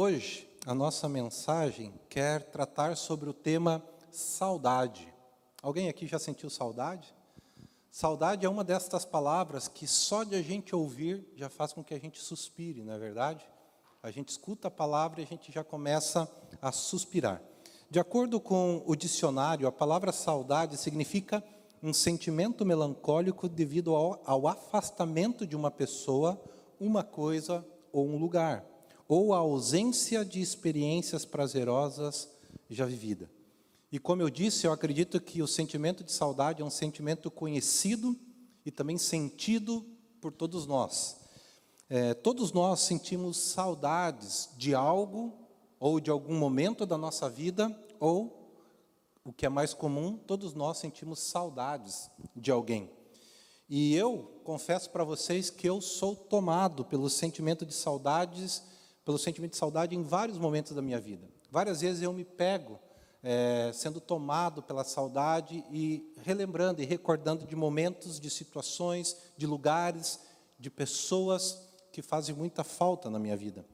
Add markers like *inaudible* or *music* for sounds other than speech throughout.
Hoje, a nossa mensagem quer tratar sobre o tema saudade. Alguém aqui já sentiu saudade? Saudade é uma destas palavras que só de a gente ouvir já faz com que a gente suspire, não é verdade? A gente escuta a palavra e a gente já começa a suspirar. De acordo com o dicionário, a palavra saudade significa um sentimento melancólico devido ao, ao afastamento de uma pessoa, uma coisa ou um lugar ou a ausência de experiências prazerosas já vividas. E como eu disse, eu acredito que o sentimento de saudade é um sentimento conhecido e também sentido por todos nós. É, todos nós sentimos saudades de algo ou de algum momento da nossa vida, ou, o que é mais comum, todos nós sentimos saudades de alguém. E eu confesso para vocês que eu sou tomado pelo sentimento de saudades pelo sentimento de saudade em vários momentos da minha vida. Várias vezes eu me pego é, sendo tomado pela saudade e relembrando e recordando de momentos, de situações, de lugares, de pessoas que fazem muita falta na minha vida.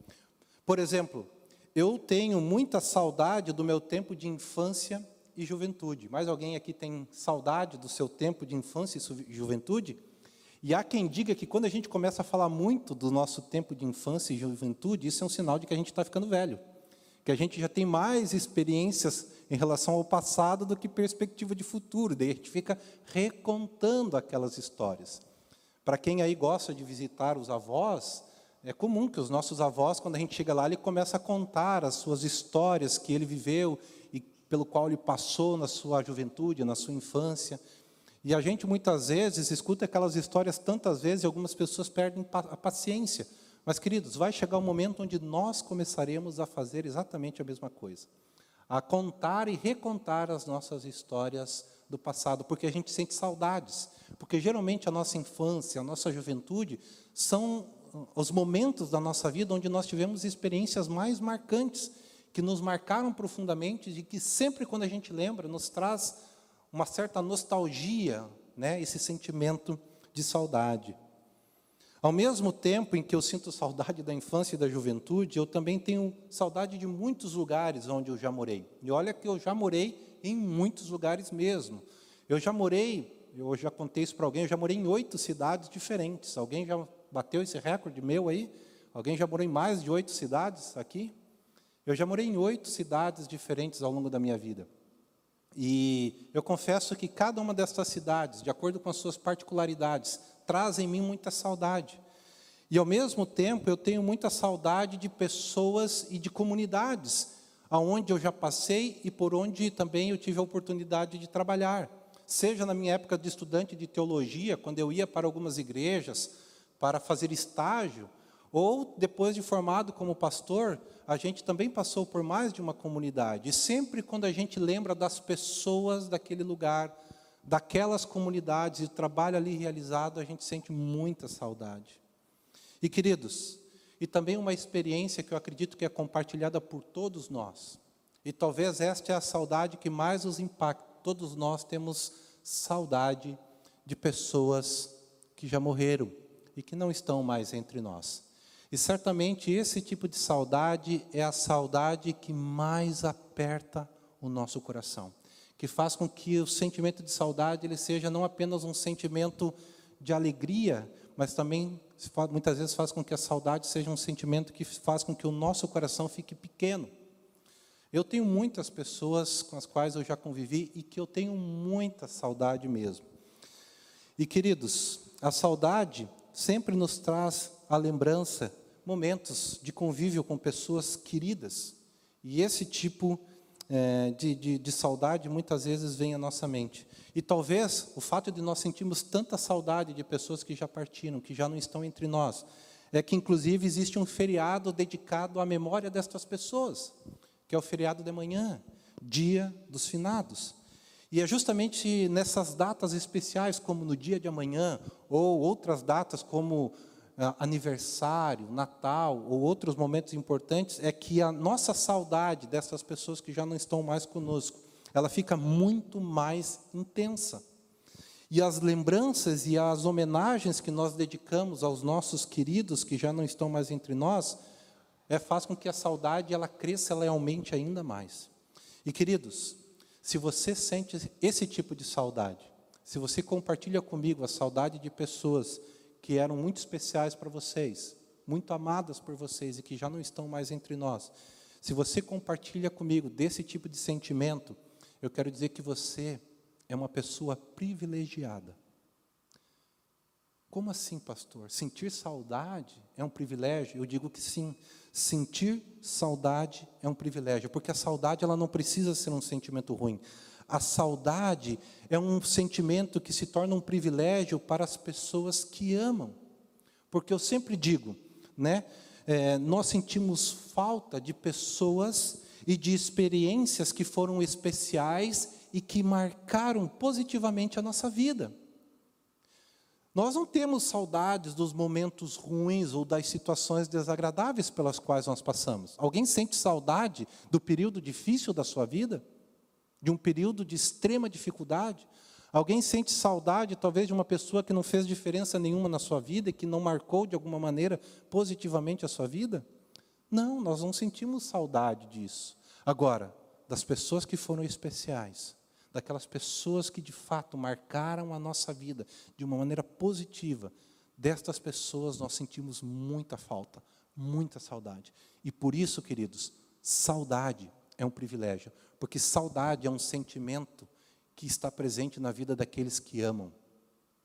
Por exemplo, eu tenho muita saudade do meu tempo de infância e juventude. Mais alguém aqui tem saudade do seu tempo de infância e juventude? E há quem diga que quando a gente começa a falar muito do nosso tempo de infância e juventude, isso é um sinal de que a gente está ficando velho. Que a gente já tem mais experiências em relação ao passado do que perspectiva de futuro. Daí a gente fica recontando aquelas histórias. Para quem aí gosta de visitar os avós, é comum que os nossos avós, quando a gente chega lá, ele começa a contar as suas histórias que ele viveu e pelo qual ele passou na sua juventude, na sua infância. E a gente muitas vezes escuta aquelas histórias tantas vezes e algumas pessoas perdem a paciência. Mas, queridos, vai chegar um momento onde nós começaremos a fazer exatamente a mesma coisa. A contar e recontar as nossas histórias do passado, porque a gente sente saudades. Porque geralmente a nossa infância, a nossa juventude, são os momentos da nossa vida onde nós tivemos experiências mais marcantes, que nos marcaram profundamente e que sempre quando a gente lembra, nos traz uma certa nostalgia, né, esse sentimento de saudade. Ao mesmo tempo em que eu sinto saudade da infância e da juventude, eu também tenho saudade de muitos lugares onde eu já morei. E olha que eu já morei em muitos lugares mesmo. Eu já morei, eu já contei isso para alguém, eu já morei em oito cidades diferentes. Alguém já bateu esse recorde meu aí? Alguém já morou em mais de oito cidades aqui? Eu já morei em oito cidades diferentes ao longo da minha vida. E eu confesso que cada uma dessas cidades, de acordo com as suas particularidades, traz em mim muita saudade. E ao mesmo tempo eu tenho muita saudade de pessoas e de comunidades aonde eu já passei e por onde também eu tive a oportunidade de trabalhar. Seja na minha época de estudante de teologia, quando eu ia para algumas igrejas para fazer estágio, ou depois de formado como pastor, a gente também passou por mais de uma comunidade. E sempre quando a gente lembra das pessoas daquele lugar, daquelas comunidades e o trabalho ali realizado, a gente sente muita saudade. E queridos, e também uma experiência que eu acredito que é compartilhada por todos nós. E talvez esta é a saudade que mais nos impacta. Todos nós temos saudade de pessoas que já morreram e que não estão mais entre nós. E certamente esse tipo de saudade é a saudade que mais aperta o nosso coração, que faz com que o sentimento de saudade ele seja não apenas um sentimento de alegria, mas também muitas vezes faz com que a saudade seja um sentimento que faz com que o nosso coração fique pequeno. Eu tenho muitas pessoas com as quais eu já convivi e que eu tenho muita saudade mesmo. E queridos, a saudade sempre nos traz a lembrança momentos de convívio com pessoas queridas. E esse tipo é, de, de, de saudade muitas vezes vem à nossa mente. E talvez o fato de nós sentirmos tanta saudade de pessoas que já partiram, que já não estão entre nós, é que inclusive existe um feriado dedicado à memória destas pessoas, que é o feriado de manhã, dia dos finados. E é justamente nessas datas especiais, como no dia de amanhã, ou outras datas como aniversário, Natal ou outros momentos importantes, é que a nossa saudade dessas pessoas que já não estão mais conosco, ela fica muito mais intensa. E as lembranças e as homenagens que nós dedicamos aos nossos queridos que já não estão mais entre nós, é, faz com que a saudade ela cresça, ela aumente ainda mais. E queridos, se você sente esse tipo de saudade, se você compartilha comigo a saudade de pessoas que eram muito especiais para vocês, muito amadas por vocês e que já não estão mais entre nós, se você compartilha comigo desse tipo de sentimento, eu quero dizer que você é uma pessoa privilegiada. Como assim, pastor? Sentir saudade é um privilégio? Eu digo que sim. Sentir saudade é um privilégio, porque a saudade ela não precisa ser um sentimento ruim. A saudade é um sentimento que se torna um privilégio para as pessoas que amam. Porque eu sempre digo, né? É, nós sentimos falta de pessoas e de experiências que foram especiais e que marcaram positivamente a nossa vida. Nós não temos saudades dos momentos ruins ou das situações desagradáveis pelas quais nós passamos. Alguém sente saudade do período difícil da sua vida? De um período de extrema dificuldade? Alguém sente saudade, talvez, de uma pessoa que não fez diferença nenhuma na sua vida e que não marcou de alguma maneira positivamente a sua vida? Não, nós não sentimos saudade disso. Agora, das pessoas que foram especiais, daquelas pessoas que de fato marcaram a nossa vida de uma maneira positiva, destas pessoas nós sentimos muita falta, muita saudade. E por isso, queridos, saudade é um privilégio, porque saudade é um sentimento que está presente na vida daqueles que amam,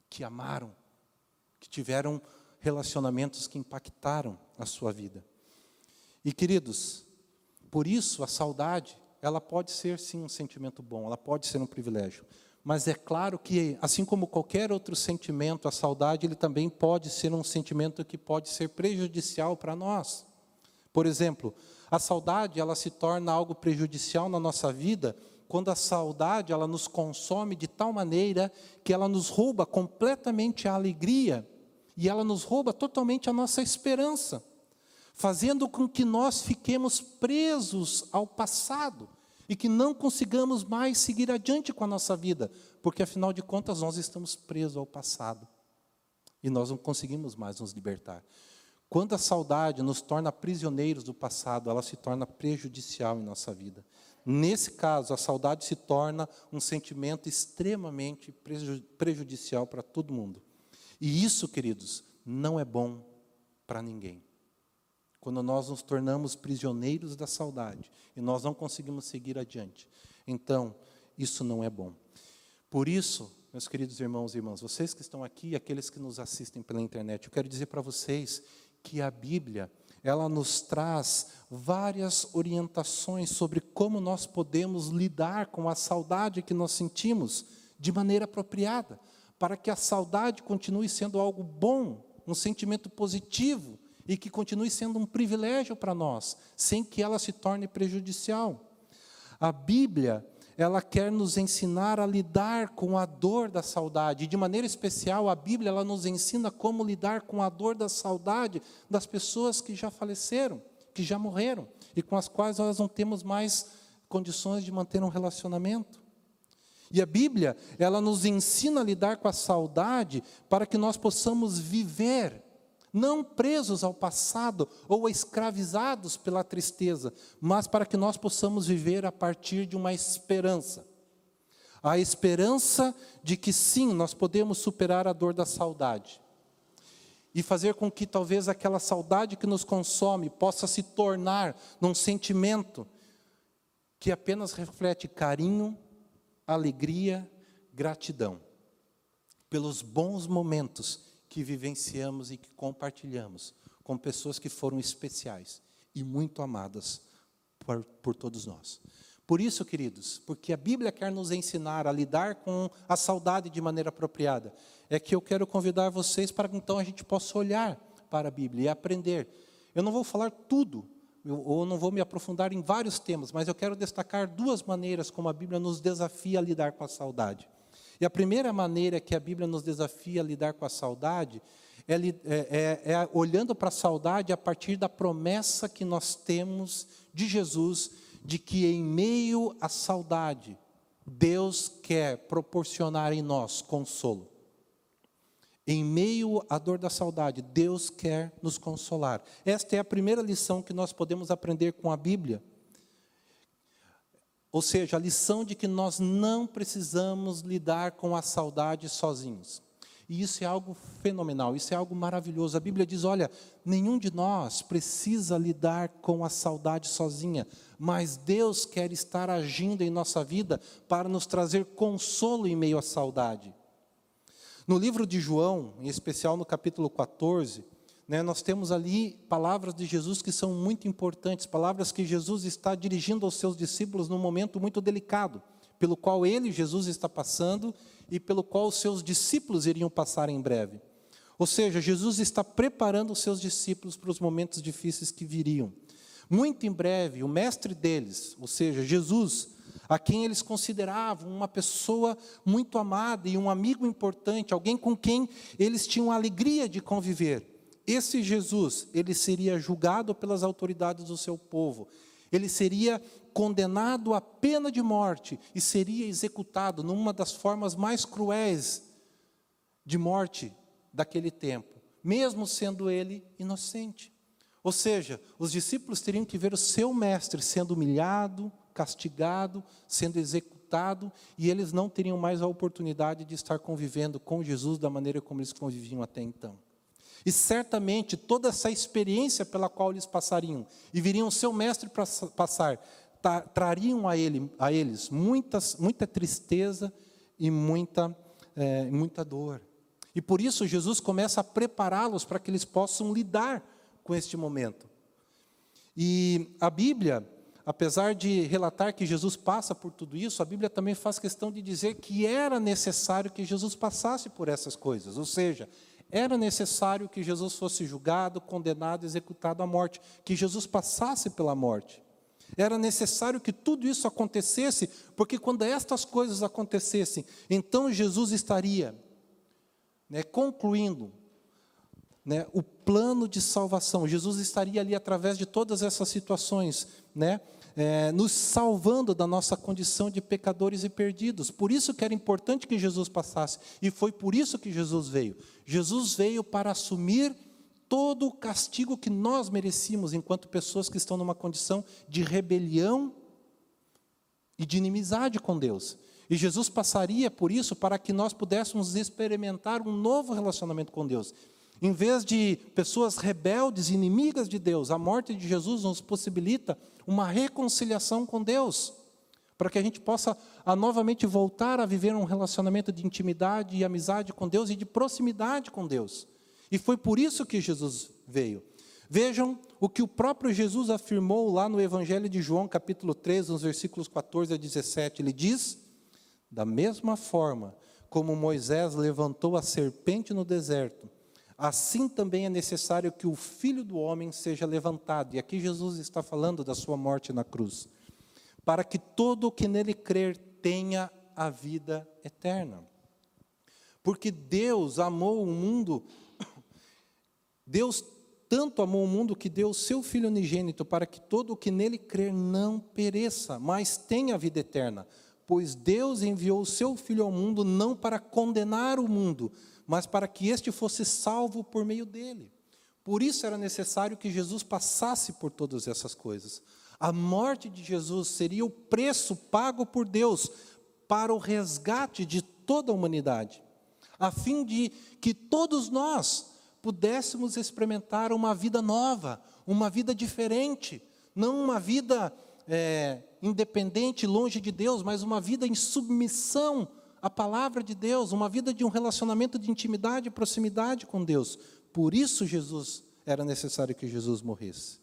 que amaram, que tiveram relacionamentos que impactaram a sua vida. E queridos, por isso a saudade ela pode ser sim um sentimento bom, ela pode ser um privilégio. Mas é claro que, assim como qualquer outro sentimento, a saudade ele também pode ser um sentimento que pode ser prejudicial para nós. Por exemplo, a saudade ela se torna algo prejudicial na nossa vida quando a saudade ela nos consome de tal maneira que ela nos rouba completamente a alegria e ela nos rouba totalmente a nossa esperança fazendo com que nós fiquemos presos ao passado e que não consigamos mais seguir adiante com a nossa vida, porque afinal de contas nós estamos presos ao passado e nós não conseguimos mais nos libertar. Quando a saudade nos torna prisioneiros do passado, ela se torna prejudicial em nossa vida. Nesse caso, a saudade se torna um sentimento extremamente prejudicial para todo mundo. E isso, queridos, não é bom para ninguém quando nós nos tornamos prisioneiros da saudade e nós não conseguimos seguir adiante. Então, isso não é bom. Por isso, meus queridos irmãos e irmãs, vocês que estão aqui e aqueles que nos assistem pela internet, eu quero dizer para vocês que a Bíblia, ela nos traz várias orientações sobre como nós podemos lidar com a saudade que nós sentimos de maneira apropriada, para que a saudade continue sendo algo bom, um sentimento positivo, e que continue sendo um privilégio para nós, sem que ela se torne prejudicial. A Bíblia, ela quer nos ensinar a lidar com a dor da saudade. E de maneira especial, a Bíblia ela nos ensina como lidar com a dor da saudade das pessoas que já faleceram, que já morreram e com as quais nós não temos mais condições de manter um relacionamento. E a Bíblia, ela nos ensina a lidar com a saudade para que nós possamos viver não presos ao passado ou escravizados pela tristeza, mas para que nós possamos viver a partir de uma esperança. A esperança de que sim, nós podemos superar a dor da saudade. E fazer com que talvez aquela saudade que nos consome possa se tornar num sentimento que apenas reflete carinho, alegria, gratidão pelos bons momentos que vivenciamos e que compartilhamos com pessoas que foram especiais e muito amadas por, por todos nós. Por isso, queridos, porque a Bíblia quer nos ensinar a lidar com a saudade de maneira apropriada, é que eu quero convidar vocês para que então a gente possa olhar para a Bíblia e aprender. Eu não vou falar tudo, ou não vou me aprofundar em vários temas, mas eu quero destacar duas maneiras como a Bíblia nos desafia a lidar com a saudade. E a primeira maneira que a Bíblia nos desafia a lidar com a saudade é, é, é, é olhando para a saudade a partir da promessa que nós temos de Jesus, de que em meio à saudade, Deus quer proporcionar em nós consolo. Em meio à dor da saudade, Deus quer nos consolar. Esta é a primeira lição que nós podemos aprender com a Bíblia. Ou seja, a lição de que nós não precisamos lidar com a saudade sozinhos. E isso é algo fenomenal, isso é algo maravilhoso. A Bíblia diz: olha, nenhum de nós precisa lidar com a saudade sozinha, mas Deus quer estar agindo em nossa vida para nos trazer consolo em meio à saudade. No livro de João, em especial no capítulo 14, né, nós temos ali palavras de Jesus que são muito importantes, palavras que Jesus está dirigindo aos seus discípulos num momento muito delicado, pelo qual ele, Jesus, está passando e pelo qual os seus discípulos iriam passar em breve. Ou seja, Jesus está preparando os seus discípulos para os momentos difíceis que viriam. Muito em breve, o mestre deles, ou seja, Jesus, a quem eles consideravam uma pessoa muito amada e um amigo importante, alguém com quem eles tinham alegria de conviver, esse Jesus, ele seria julgado pelas autoridades do seu povo. Ele seria condenado à pena de morte e seria executado numa das formas mais cruéis de morte daquele tempo, mesmo sendo ele inocente. Ou seja, os discípulos teriam que ver o seu mestre sendo humilhado, castigado, sendo executado, e eles não teriam mais a oportunidade de estar convivendo com Jesus da maneira como eles conviviam até então. E certamente toda essa experiência pela qual eles passariam e viriam seu mestre passar, trariam a, ele, a eles muitas, muita tristeza e muita, é, muita dor. E por isso Jesus começa a prepará-los para que eles possam lidar com este momento. E a Bíblia, apesar de relatar que Jesus passa por tudo isso, a Bíblia também faz questão de dizer que era necessário que Jesus passasse por essas coisas, ou seja, era necessário que Jesus fosse julgado, condenado, executado à morte, que Jesus passasse pela morte. Era necessário que tudo isso acontecesse, porque quando estas coisas acontecessem, então Jesus estaria né, concluindo né, o plano de salvação. Jesus estaria ali através de todas essas situações, né, é, nos salvando da nossa condição de pecadores e perdidos. Por isso que era importante que Jesus passasse, e foi por isso que Jesus veio. Jesus veio para assumir todo o castigo que nós merecíamos enquanto pessoas que estão numa condição de rebelião e de inimizade com Deus. E Jesus passaria por isso para que nós pudéssemos experimentar um novo relacionamento com Deus. Em vez de pessoas rebeldes, inimigas de Deus, a morte de Jesus nos possibilita uma reconciliação com Deus, para que a gente possa a, novamente voltar a viver um relacionamento de intimidade e amizade com Deus e de proximidade com Deus. E foi por isso que Jesus veio. Vejam o que o próprio Jesus afirmou lá no Evangelho de João, capítulo 3, nos versículos 14 a 17. Ele diz: Da mesma forma como Moisés levantou a serpente no deserto, assim também é necessário que o filho do homem seja levantado. E aqui Jesus está falando da sua morte na cruz. Para que todo o que nele crer tenha a vida eterna. Porque Deus amou o mundo, *coughs* Deus tanto amou o mundo que deu o seu Filho unigênito para que todo o que nele crer não pereça, mas tenha a vida eterna. Pois Deus enviou o seu Filho ao mundo não para condenar o mundo, mas para que este fosse salvo por meio dele. Por isso era necessário que Jesus passasse por todas essas coisas. A morte de Jesus seria o preço pago por Deus para o resgate de toda a humanidade, a fim de que todos nós pudéssemos experimentar uma vida nova, uma vida diferente, não uma vida é, independente, longe de Deus, mas uma vida em submissão a palavra de Deus, uma vida de um relacionamento de intimidade e proximidade com Deus. Por isso Jesus era necessário que Jesus morresse.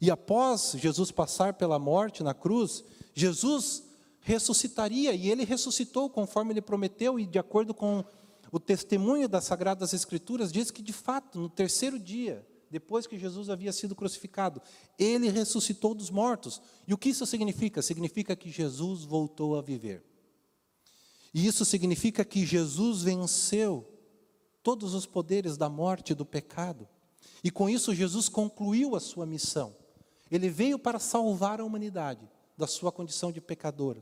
E após Jesus passar pela morte na cruz, Jesus ressuscitaria e ele ressuscitou conforme ele prometeu e de acordo com o testemunho das sagradas escrituras diz que de fato no terceiro dia, depois que Jesus havia sido crucificado, ele ressuscitou dos mortos. E o que isso significa? Significa que Jesus voltou a viver. E isso significa que Jesus venceu todos os poderes da morte e do pecado. E com isso, Jesus concluiu a sua missão. Ele veio para salvar a humanidade da sua condição de pecador.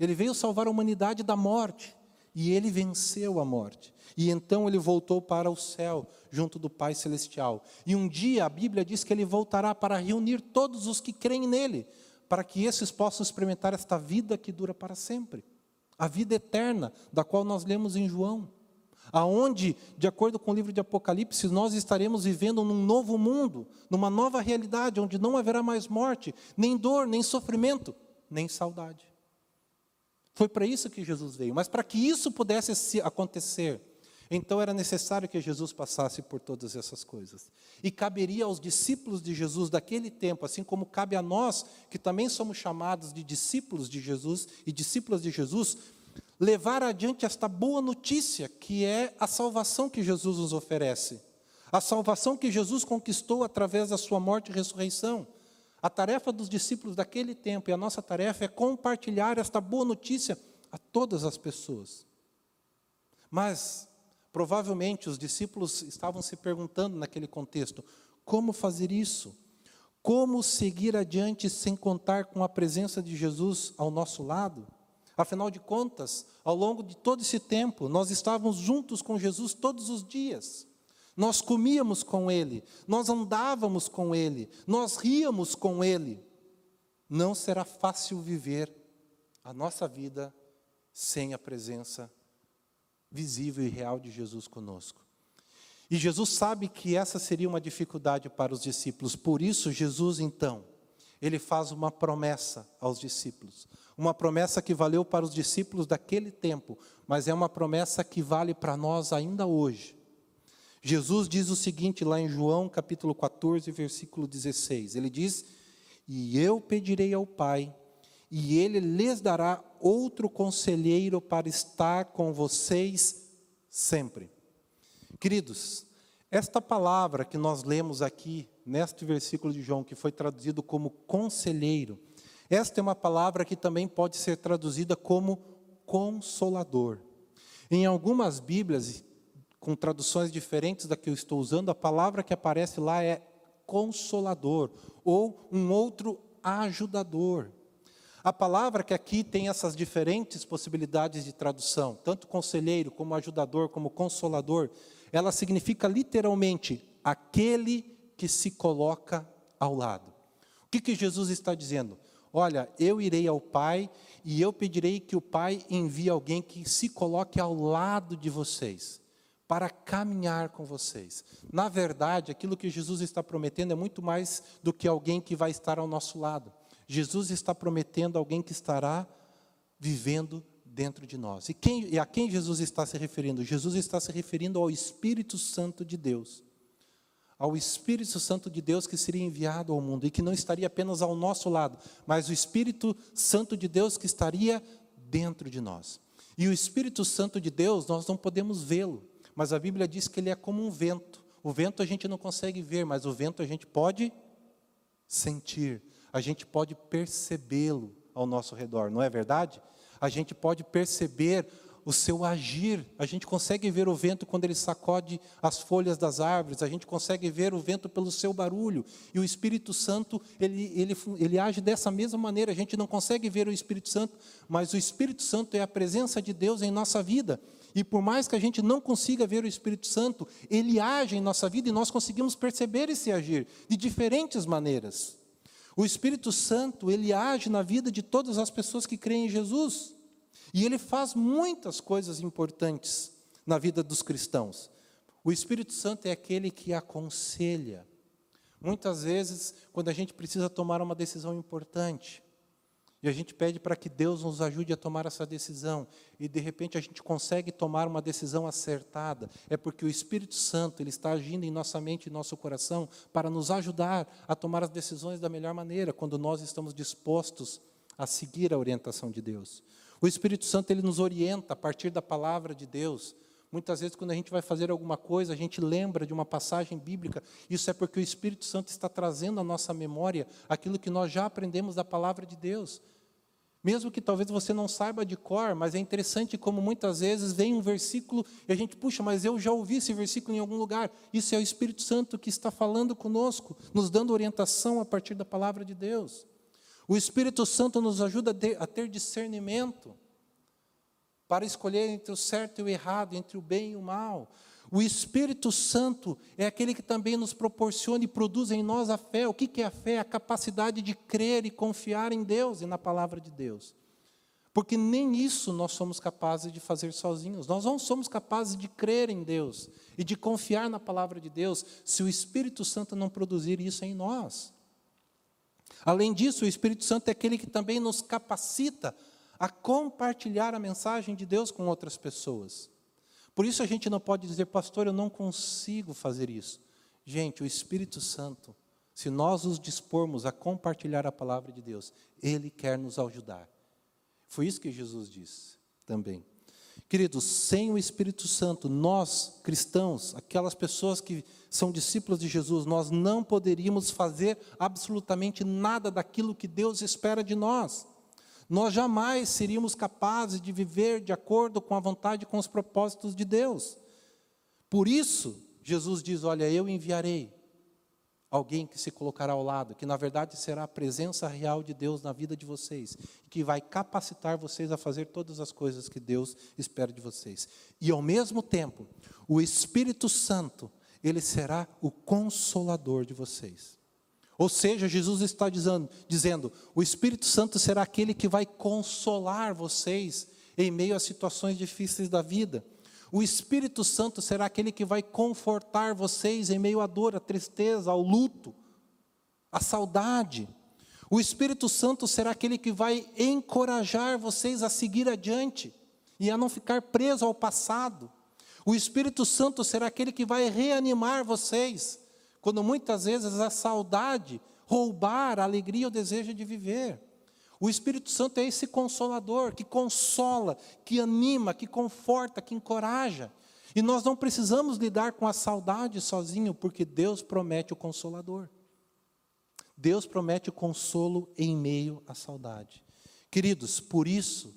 Ele veio salvar a humanidade da morte. e ele venceu a morte. E então ele voltou para o céu, junto do Pai Celestial. E um dia a Bíblia diz que ele voltará para reunir todos os que creem nele, para que esses possam experimentar esta vida que dura para sempre a vida eterna, da qual nós lemos em João. Aonde, de acordo com o livro de Apocalipse, nós estaremos vivendo num novo mundo, numa nova realidade, onde não haverá mais morte, nem dor, nem sofrimento, nem saudade. Foi para isso que Jesus veio, mas para que isso pudesse acontecer, então era necessário que Jesus passasse por todas essas coisas. E caberia aos discípulos de Jesus daquele tempo, assim como cabe a nós, que também somos chamados de discípulos de Jesus e discípulas de Jesus, levar adiante esta boa notícia, que é a salvação que Jesus nos oferece. A salvação que Jesus conquistou através da sua morte e ressurreição. A tarefa dos discípulos daquele tempo e a nossa tarefa é compartilhar esta boa notícia a todas as pessoas. Mas Provavelmente os discípulos estavam se perguntando naquele contexto: como fazer isso? Como seguir adiante sem contar com a presença de Jesus ao nosso lado? Afinal de contas, ao longo de todo esse tempo, nós estávamos juntos com Jesus todos os dias. Nós comíamos com Ele, nós andávamos com Ele, nós ríamos com Ele. Não será fácil viver a nossa vida sem a presença visível e real de Jesus conosco. E Jesus sabe que essa seria uma dificuldade para os discípulos, por isso, Jesus, então, ele faz uma promessa aos discípulos. Uma promessa que valeu para os discípulos daquele tempo, mas é uma promessa que vale para nós ainda hoje. Jesus diz o seguinte lá em João capítulo 14, versículo 16: Ele diz: E eu pedirei ao Pai, e ele lhes dará outro conselheiro para estar com vocês sempre. Queridos, esta palavra que nós lemos aqui, neste versículo de João, que foi traduzido como conselheiro, esta é uma palavra que também pode ser traduzida como consolador. Em algumas Bíblias, com traduções diferentes da que eu estou usando, a palavra que aparece lá é consolador, ou um outro ajudador. A palavra que aqui tem essas diferentes possibilidades de tradução, tanto conselheiro, como ajudador, como consolador, ela significa literalmente aquele que se coloca ao lado. O que, que Jesus está dizendo? Olha, eu irei ao Pai e eu pedirei que o Pai envie alguém que se coloque ao lado de vocês, para caminhar com vocês. Na verdade, aquilo que Jesus está prometendo é muito mais do que alguém que vai estar ao nosso lado. Jesus está prometendo alguém que estará vivendo dentro de nós. E, quem, e a quem Jesus está se referindo? Jesus está se referindo ao Espírito Santo de Deus. Ao Espírito Santo de Deus que seria enviado ao mundo e que não estaria apenas ao nosso lado, mas o Espírito Santo de Deus que estaria dentro de nós. E o Espírito Santo de Deus, nós não podemos vê-lo, mas a Bíblia diz que ele é como um vento. O vento a gente não consegue ver, mas o vento a gente pode sentir a gente pode percebê-lo ao nosso redor, não é verdade? A gente pode perceber o seu agir. A gente consegue ver o vento quando ele sacode as folhas das árvores, a gente consegue ver o vento pelo seu barulho. E o Espírito Santo, ele, ele, ele age dessa mesma maneira. A gente não consegue ver o Espírito Santo, mas o Espírito Santo é a presença de Deus em nossa vida. E por mais que a gente não consiga ver o Espírito Santo, ele age em nossa vida e nós conseguimos perceber esse agir de diferentes maneiras. O Espírito Santo, ele age na vida de todas as pessoas que creem em Jesus. E ele faz muitas coisas importantes na vida dos cristãos. O Espírito Santo é aquele que aconselha. Muitas vezes, quando a gente precisa tomar uma decisão importante, e a gente pede para que Deus nos ajude a tomar essa decisão. E de repente a gente consegue tomar uma decisão acertada. É porque o Espírito Santo ele está agindo em nossa mente e nosso coração para nos ajudar a tomar as decisões da melhor maneira, quando nós estamos dispostos a seguir a orientação de Deus. O Espírito Santo ele nos orienta a partir da palavra de Deus. Muitas vezes, quando a gente vai fazer alguma coisa, a gente lembra de uma passagem bíblica. Isso é porque o Espírito Santo está trazendo à nossa memória aquilo que nós já aprendemos da palavra de Deus. Mesmo que talvez você não saiba de cor, mas é interessante como muitas vezes vem um versículo e a gente, puxa, mas eu já ouvi esse versículo em algum lugar. Isso é o Espírito Santo que está falando conosco, nos dando orientação a partir da palavra de Deus. O Espírito Santo nos ajuda a ter discernimento. Para escolher entre o certo e o errado, entre o bem e o mal. O Espírito Santo é aquele que também nos proporciona e produz em nós a fé. O que é a fé? A capacidade de crer e confiar em Deus e na palavra de Deus. Porque nem isso nós somos capazes de fazer sozinhos. Nós não somos capazes de crer em Deus e de confiar na palavra de Deus se o Espírito Santo não produzir isso em nós. Além disso, o Espírito Santo é aquele que também nos capacita a compartilhar a mensagem de Deus com outras pessoas. Por isso a gente não pode dizer, pastor, eu não consigo fazer isso. Gente, o Espírito Santo, se nós nos dispormos a compartilhar a palavra de Deus, ele quer nos ajudar. Foi isso que Jesus disse também. Queridos, sem o Espírito Santo, nós cristãos, aquelas pessoas que são discípulos de Jesus, nós não poderíamos fazer absolutamente nada daquilo que Deus espera de nós nós jamais seríamos capazes de viver de acordo com a vontade e com os propósitos de Deus. Por isso, Jesus diz: Olha, eu enviarei alguém que se colocará ao lado, que na verdade será a presença real de Deus na vida de vocês, que vai capacitar vocês a fazer todas as coisas que Deus espera de vocês. E ao mesmo tempo, o Espírito Santo, ele será o consolador de vocês. Ou seja, Jesus está dizendo, dizendo: o Espírito Santo será aquele que vai consolar vocês em meio às situações difíceis da vida. O Espírito Santo será aquele que vai confortar vocês em meio à dor, à tristeza, ao luto, à saudade. O Espírito Santo será aquele que vai encorajar vocês a seguir adiante e a não ficar preso ao passado. O Espírito Santo será aquele que vai reanimar vocês quando muitas vezes a saudade roubar a alegria e o desejo de viver. O Espírito Santo é esse consolador que consola, que anima, que conforta, que encoraja. E nós não precisamos lidar com a saudade sozinho, porque Deus promete o consolador. Deus promete o consolo em meio à saudade. Queridos, por isso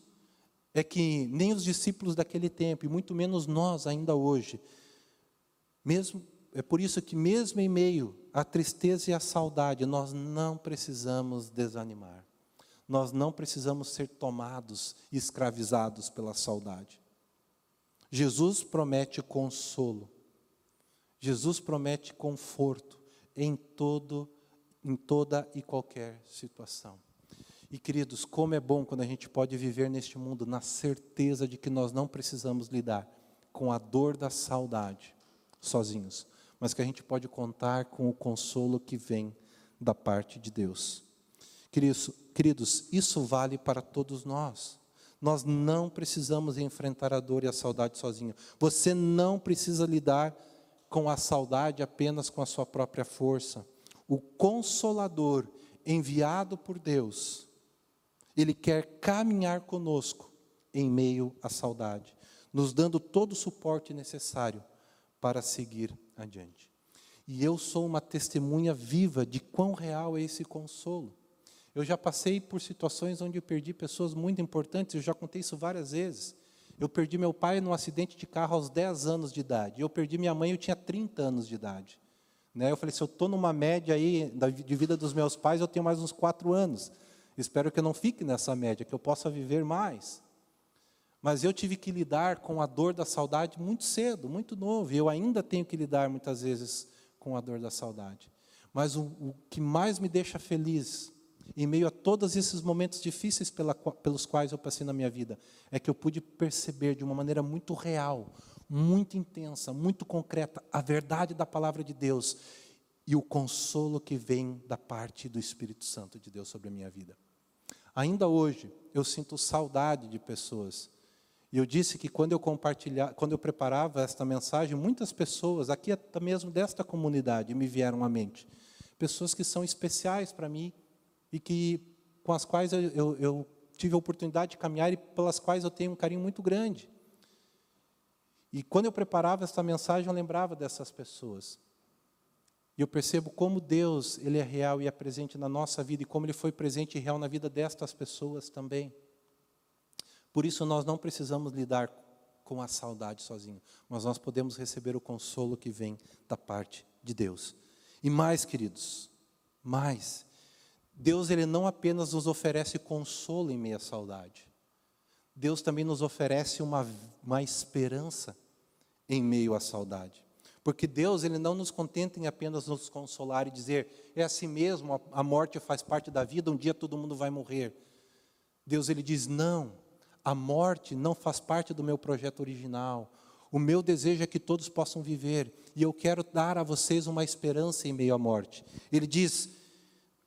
é que nem os discípulos daquele tempo, e muito menos nós ainda hoje, mesmo é por isso que, mesmo em meio à tristeza e à saudade, nós não precisamos desanimar. Nós não precisamos ser tomados e escravizados pela saudade. Jesus promete consolo. Jesus promete conforto em todo em toda e qualquer situação. E queridos, como é bom quando a gente pode viver neste mundo na certeza de que nós não precisamos lidar com a dor da saudade sozinhos mas que a gente pode contar com o consolo que vem da parte de Deus. Queridos, isso vale para todos nós. Nós não precisamos enfrentar a dor e a saudade sozinho. Você não precisa lidar com a saudade apenas com a sua própria força. O consolador enviado por Deus, ele quer caminhar conosco em meio à saudade, nos dando todo o suporte necessário para seguir adiante. E eu sou uma testemunha viva de quão real é esse consolo. Eu já passei por situações onde eu perdi pessoas muito importantes, eu já contei isso várias vezes. Eu perdi meu pai num acidente de carro aos 10 anos de idade. Eu perdi minha mãe, eu tinha 30 anos de idade. Né? Eu falei, se eu estou numa média aí de vida dos meus pais, eu tenho mais uns 4 anos. Espero que eu não fique nessa média, que eu possa viver mais. Mas eu tive que lidar com a dor da saudade muito cedo, muito novo, e eu ainda tenho que lidar muitas vezes com a dor da saudade. Mas o, o que mais me deixa feliz, em meio a todos esses momentos difíceis pela, pelos quais eu passei na minha vida, é que eu pude perceber de uma maneira muito real, muito intensa, muito concreta, a verdade da palavra de Deus e o consolo que vem da parte do Espírito Santo de Deus sobre a minha vida. Ainda hoje, eu sinto saudade de pessoas e eu disse que quando eu compartilhar, quando eu preparava esta mensagem, muitas pessoas, aqui até mesmo desta comunidade, me vieram à mente. Pessoas que são especiais para mim e que com as quais eu, eu, eu tive a oportunidade de caminhar e pelas quais eu tenho um carinho muito grande. E quando eu preparava esta mensagem, eu lembrava dessas pessoas. E eu percebo como Deus, ele é real e é presente na nossa vida e como ele foi presente e real na vida destas pessoas também. Por isso nós não precisamos lidar com a saudade sozinho, mas nós podemos receber o consolo que vem da parte de Deus. E mais, queridos, mais, Deus ele não apenas nos oferece consolo em meio à saudade. Deus também nos oferece uma, uma esperança em meio à saudade. Porque Deus ele não nos contenta em apenas nos consolar e dizer, é assim mesmo, a, morte faz parte da vida, um dia todo mundo vai morrer. Deus ele diz, não, a morte não faz parte do meu projeto original. O meu desejo é que todos possam viver, e eu quero dar a vocês uma esperança em meio à morte. Ele diz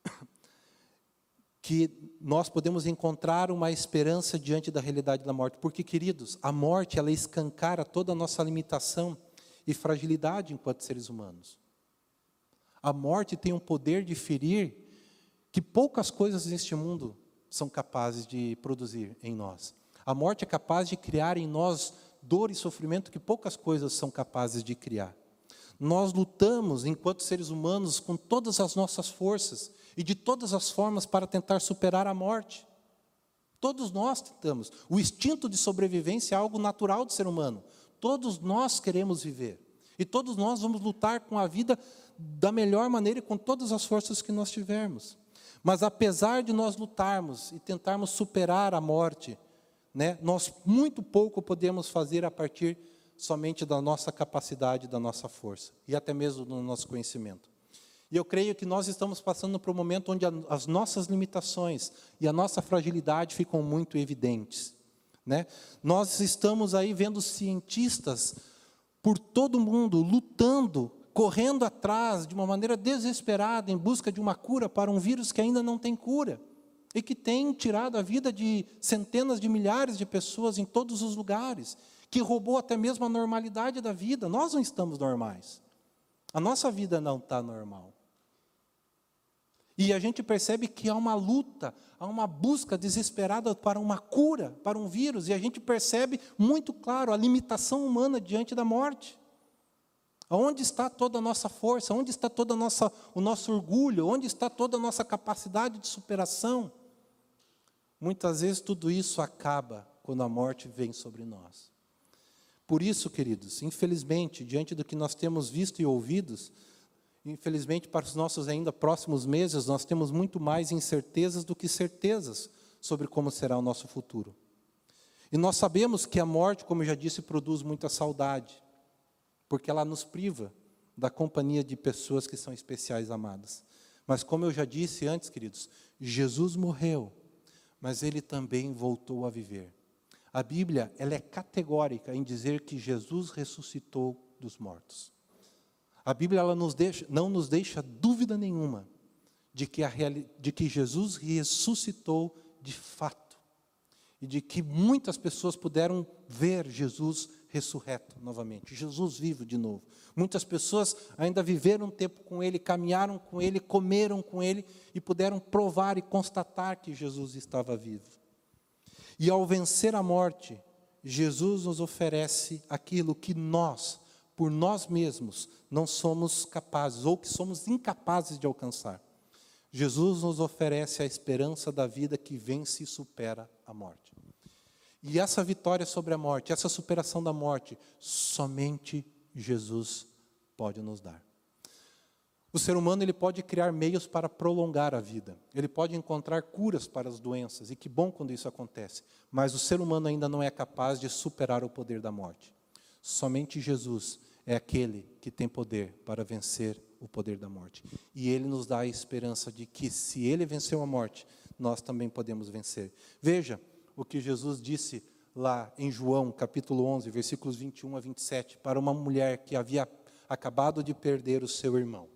*coughs* que nós podemos encontrar uma esperança diante da realidade da morte, porque, queridos, a morte ela escancara toda a nossa limitação e fragilidade enquanto seres humanos. A morte tem um poder de ferir que poucas coisas neste mundo são capazes de produzir em nós. A morte é capaz de criar em nós dor e sofrimento que poucas coisas são capazes de criar. Nós lutamos, enquanto seres humanos, com todas as nossas forças e de todas as formas para tentar superar a morte. Todos nós tentamos. O instinto de sobrevivência é algo natural do ser humano. Todos nós queremos viver. E todos nós vamos lutar com a vida da melhor maneira e com todas as forças que nós tivermos. Mas apesar de nós lutarmos e tentarmos superar a morte, né, nós muito pouco podemos fazer a partir somente da nossa capacidade, da nossa força e até mesmo do nosso conhecimento. E eu creio que nós estamos passando por um momento onde as nossas limitações e a nossa fragilidade ficam muito evidentes. Né? Nós estamos aí vendo cientistas por todo o mundo lutando, correndo atrás de uma maneira desesperada em busca de uma cura para um vírus que ainda não tem cura e que tem tirado a vida de centenas de milhares de pessoas em todos os lugares, que roubou até mesmo a normalidade da vida. Nós não estamos normais. A nossa vida não está normal. E a gente percebe que há uma luta, há uma busca desesperada para uma cura, para um vírus, e a gente percebe muito claro a limitação humana diante da morte. Onde está toda a nossa força? Onde está todo o nosso orgulho? Onde está toda a nossa capacidade de superação? Muitas vezes tudo isso acaba quando a morte vem sobre nós. Por isso, queridos, infelizmente, diante do que nós temos visto e ouvidos, infelizmente para os nossos ainda próximos meses, nós temos muito mais incertezas do que certezas sobre como será o nosso futuro. E nós sabemos que a morte, como eu já disse, produz muita saudade, porque ela nos priva da companhia de pessoas que são especiais amadas. Mas como eu já disse antes, queridos, Jesus morreu mas ele também voltou a viver. A Bíblia ela é categórica em dizer que Jesus ressuscitou dos mortos. A Bíblia ela nos deixa, não nos deixa dúvida nenhuma de que, a, de que Jesus ressuscitou de fato e de que muitas pessoas puderam ver Jesus ressurreto novamente, Jesus vivo de novo. Muitas pessoas ainda viveram um tempo com Ele, caminharam com Ele, comeram com Ele e puderam provar e constatar que Jesus estava vivo. E ao vencer a morte, Jesus nos oferece aquilo que nós, por nós mesmos, não somos capazes ou que somos incapazes de alcançar. Jesus nos oferece a esperança da vida que vence e supera a morte. E essa vitória sobre a morte, essa superação da morte, somente Jesus pode nos dar. O ser humano ele pode criar meios para prolongar a vida. Ele pode encontrar curas para as doenças, e que bom quando isso acontece. Mas o ser humano ainda não é capaz de superar o poder da morte. Somente Jesus é aquele que tem poder para vencer o poder da morte. E ele nos dá a esperança de que se ele venceu a morte, nós também podemos vencer. Veja, o que Jesus disse lá em João, capítulo 11, versículos 21 a 27, para uma mulher que havia acabado de perder o seu irmão.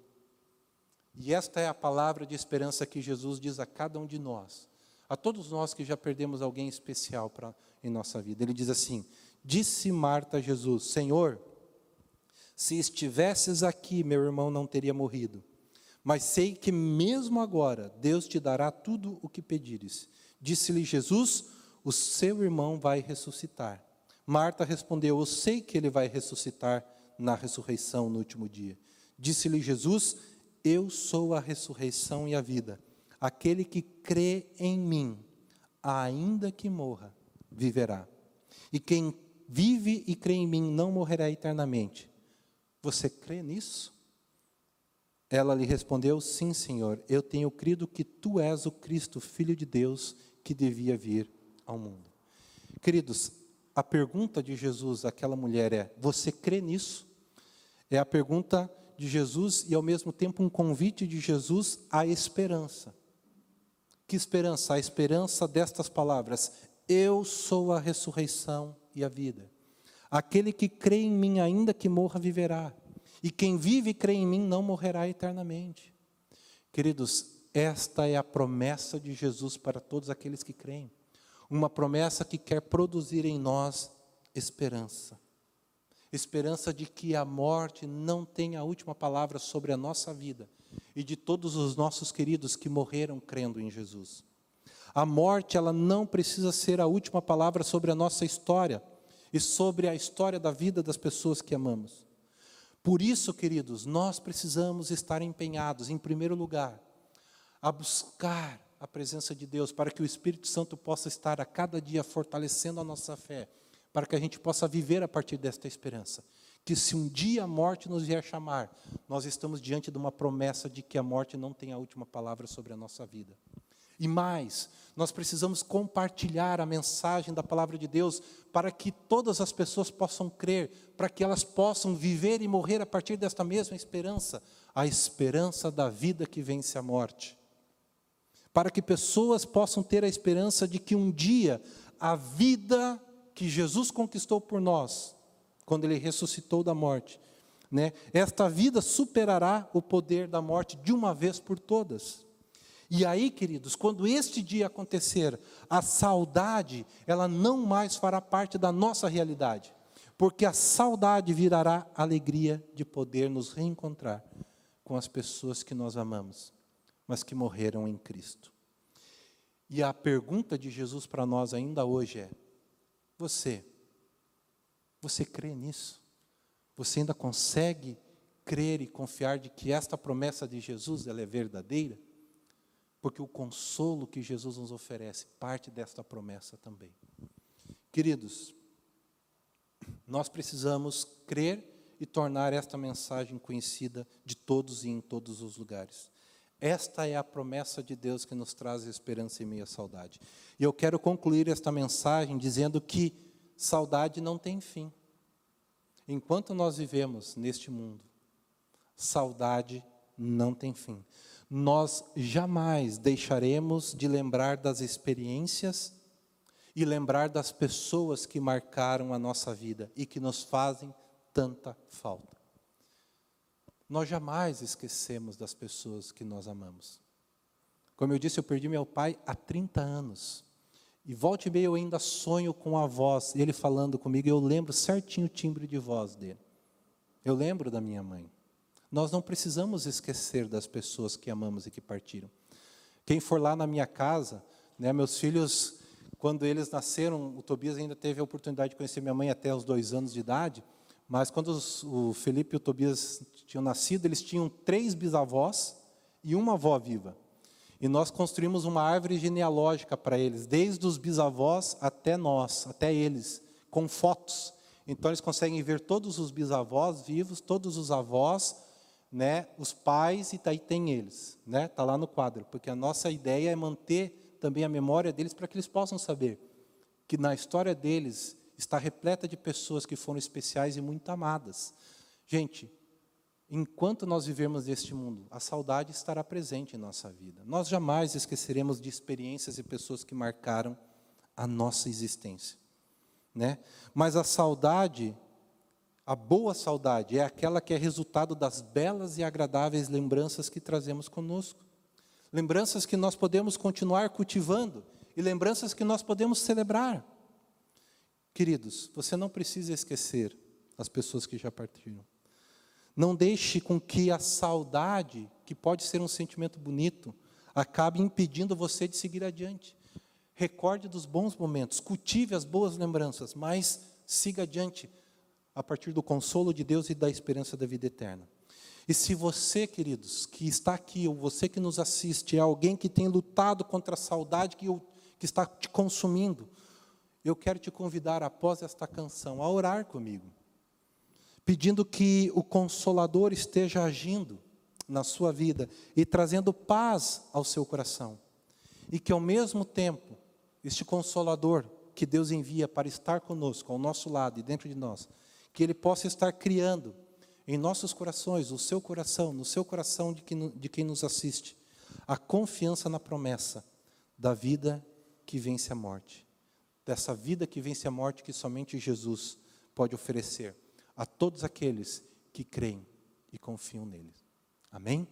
E esta é a palavra de esperança que Jesus diz a cada um de nós, a todos nós que já perdemos alguém especial pra, em nossa vida. Ele diz assim: Disse Marta a Jesus: Senhor, se estivesses aqui, meu irmão não teria morrido. Mas sei que mesmo agora Deus te dará tudo o que pedires. Disse-lhe Jesus: o seu irmão vai ressuscitar. Marta respondeu: Eu sei que ele vai ressuscitar na ressurreição no último dia. Disse-lhe Jesus: Eu sou a ressurreição e a vida. Aquele que crê em mim, ainda que morra, viverá. E quem vive e crê em mim não morrerá eternamente. Você crê nisso? Ela lhe respondeu: Sim, Senhor, eu tenho crido que tu és o Cristo, Filho de Deus, que devia vir ao mundo. Queridos, a pergunta de Jesus àquela mulher é: Você crê nisso? É a pergunta de Jesus e, ao mesmo tempo, um convite de Jesus à esperança. Que esperança? A esperança destas palavras: Eu sou a ressurreição e a vida. Aquele que crê em mim, ainda que morra, viverá. E quem vive e crê em mim não morrerá eternamente. Queridos, esta é a promessa de Jesus para todos aqueles que creem. Uma promessa que quer produzir em nós esperança. Esperança de que a morte não tem a última palavra sobre a nossa vida e de todos os nossos queridos que morreram crendo em Jesus. A morte, ela não precisa ser a última palavra sobre a nossa história e sobre a história da vida das pessoas que amamos. Por isso, queridos, nós precisamos estar empenhados, em primeiro lugar, a buscar a presença de Deus, para que o Espírito Santo possa estar a cada dia fortalecendo a nossa fé, para que a gente possa viver a partir desta esperança. Que se um dia a morte nos vier chamar, nós estamos diante de uma promessa de que a morte não tem a última palavra sobre a nossa vida. E mais, nós precisamos compartilhar a mensagem da palavra de Deus para que todas as pessoas possam crer, para que elas possam viver e morrer a partir desta mesma esperança, a esperança da vida que vence a morte. Para que pessoas possam ter a esperança de que um dia a vida que Jesus conquistou por nós, quando ele ressuscitou da morte, né, esta vida superará o poder da morte de uma vez por todas. E aí, queridos, quando este dia acontecer, a saudade, ela não mais fará parte da nossa realidade, porque a saudade virará alegria de poder nos reencontrar com as pessoas que nós amamos, mas que morreram em Cristo. E a pergunta de Jesus para nós ainda hoje é: você, você crê nisso? Você ainda consegue crer e confiar de que esta promessa de Jesus ela é verdadeira? porque o consolo que Jesus nos oferece parte desta promessa também. Queridos, nós precisamos crer e tornar esta mensagem conhecida de todos e em todos os lugares. Esta é a promessa de Deus que nos traz esperança em meio à saudade. E eu quero concluir esta mensagem dizendo que saudade não tem fim. Enquanto nós vivemos neste mundo, saudade não tem fim nós jamais deixaremos de lembrar das experiências e lembrar das pessoas que marcaram a nossa vida e que nos fazem tanta falta. Nós jamais esquecemos das pessoas que nós amamos. Como eu disse, eu perdi meu pai há 30 anos. E volta e meia eu ainda sonho com a voz, ele falando comigo, eu lembro certinho o timbre de voz dele. Eu lembro da minha mãe. Nós não precisamos esquecer das pessoas que amamos e que partiram. Quem for lá na minha casa, né, meus filhos, quando eles nasceram, o Tobias ainda teve a oportunidade de conhecer minha mãe até os dois anos de idade, mas quando os, o Felipe e o Tobias tinham nascido, eles tinham três bisavós e uma avó viva. E nós construímos uma árvore genealógica para eles, desde os bisavós até nós, até eles, com fotos. Então eles conseguem ver todos os bisavós vivos, todos os avós, né, os pais e daí tem eles, né? Tá lá no quadro, porque a nossa ideia é manter também a memória deles para que eles possam saber que na história deles está repleta de pessoas que foram especiais e muito amadas. Gente, enquanto nós vivemos neste mundo, a saudade estará presente em nossa vida. Nós jamais esqueceremos de experiências e pessoas que marcaram a nossa existência, né? Mas a saudade a boa saudade é aquela que é resultado das belas e agradáveis lembranças que trazemos conosco. Lembranças que nós podemos continuar cultivando e lembranças que nós podemos celebrar. Queridos, você não precisa esquecer as pessoas que já partiram. Não deixe com que a saudade, que pode ser um sentimento bonito, acabe impedindo você de seguir adiante. Recorde dos bons momentos, cultive as boas lembranças, mas siga adiante a partir do consolo de Deus e da esperança da vida eterna. E se você, queridos, que está aqui, ou você que nos assiste, é alguém que tem lutado contra a saudade que, que está te consumindo, eu quero te convidar, após esta canção, a orar comigo, pedindo que o Consolador esteja agindo na sua vida e trazendo paz ao seu coração, e que ao mesmo tempo, este Consolador que Deus envia para estar conosco, ao nosso lado e dentro de nós, que Ele possa estar criando em nossos corações, no seu coração, no seu coração de quem, de quem nos assiste, a confiança na promessa da vida que vence a morte dessa vida que vence a morte que somente Jesus pode oferecer a todos aqueles que creem e confiam nele. Amém?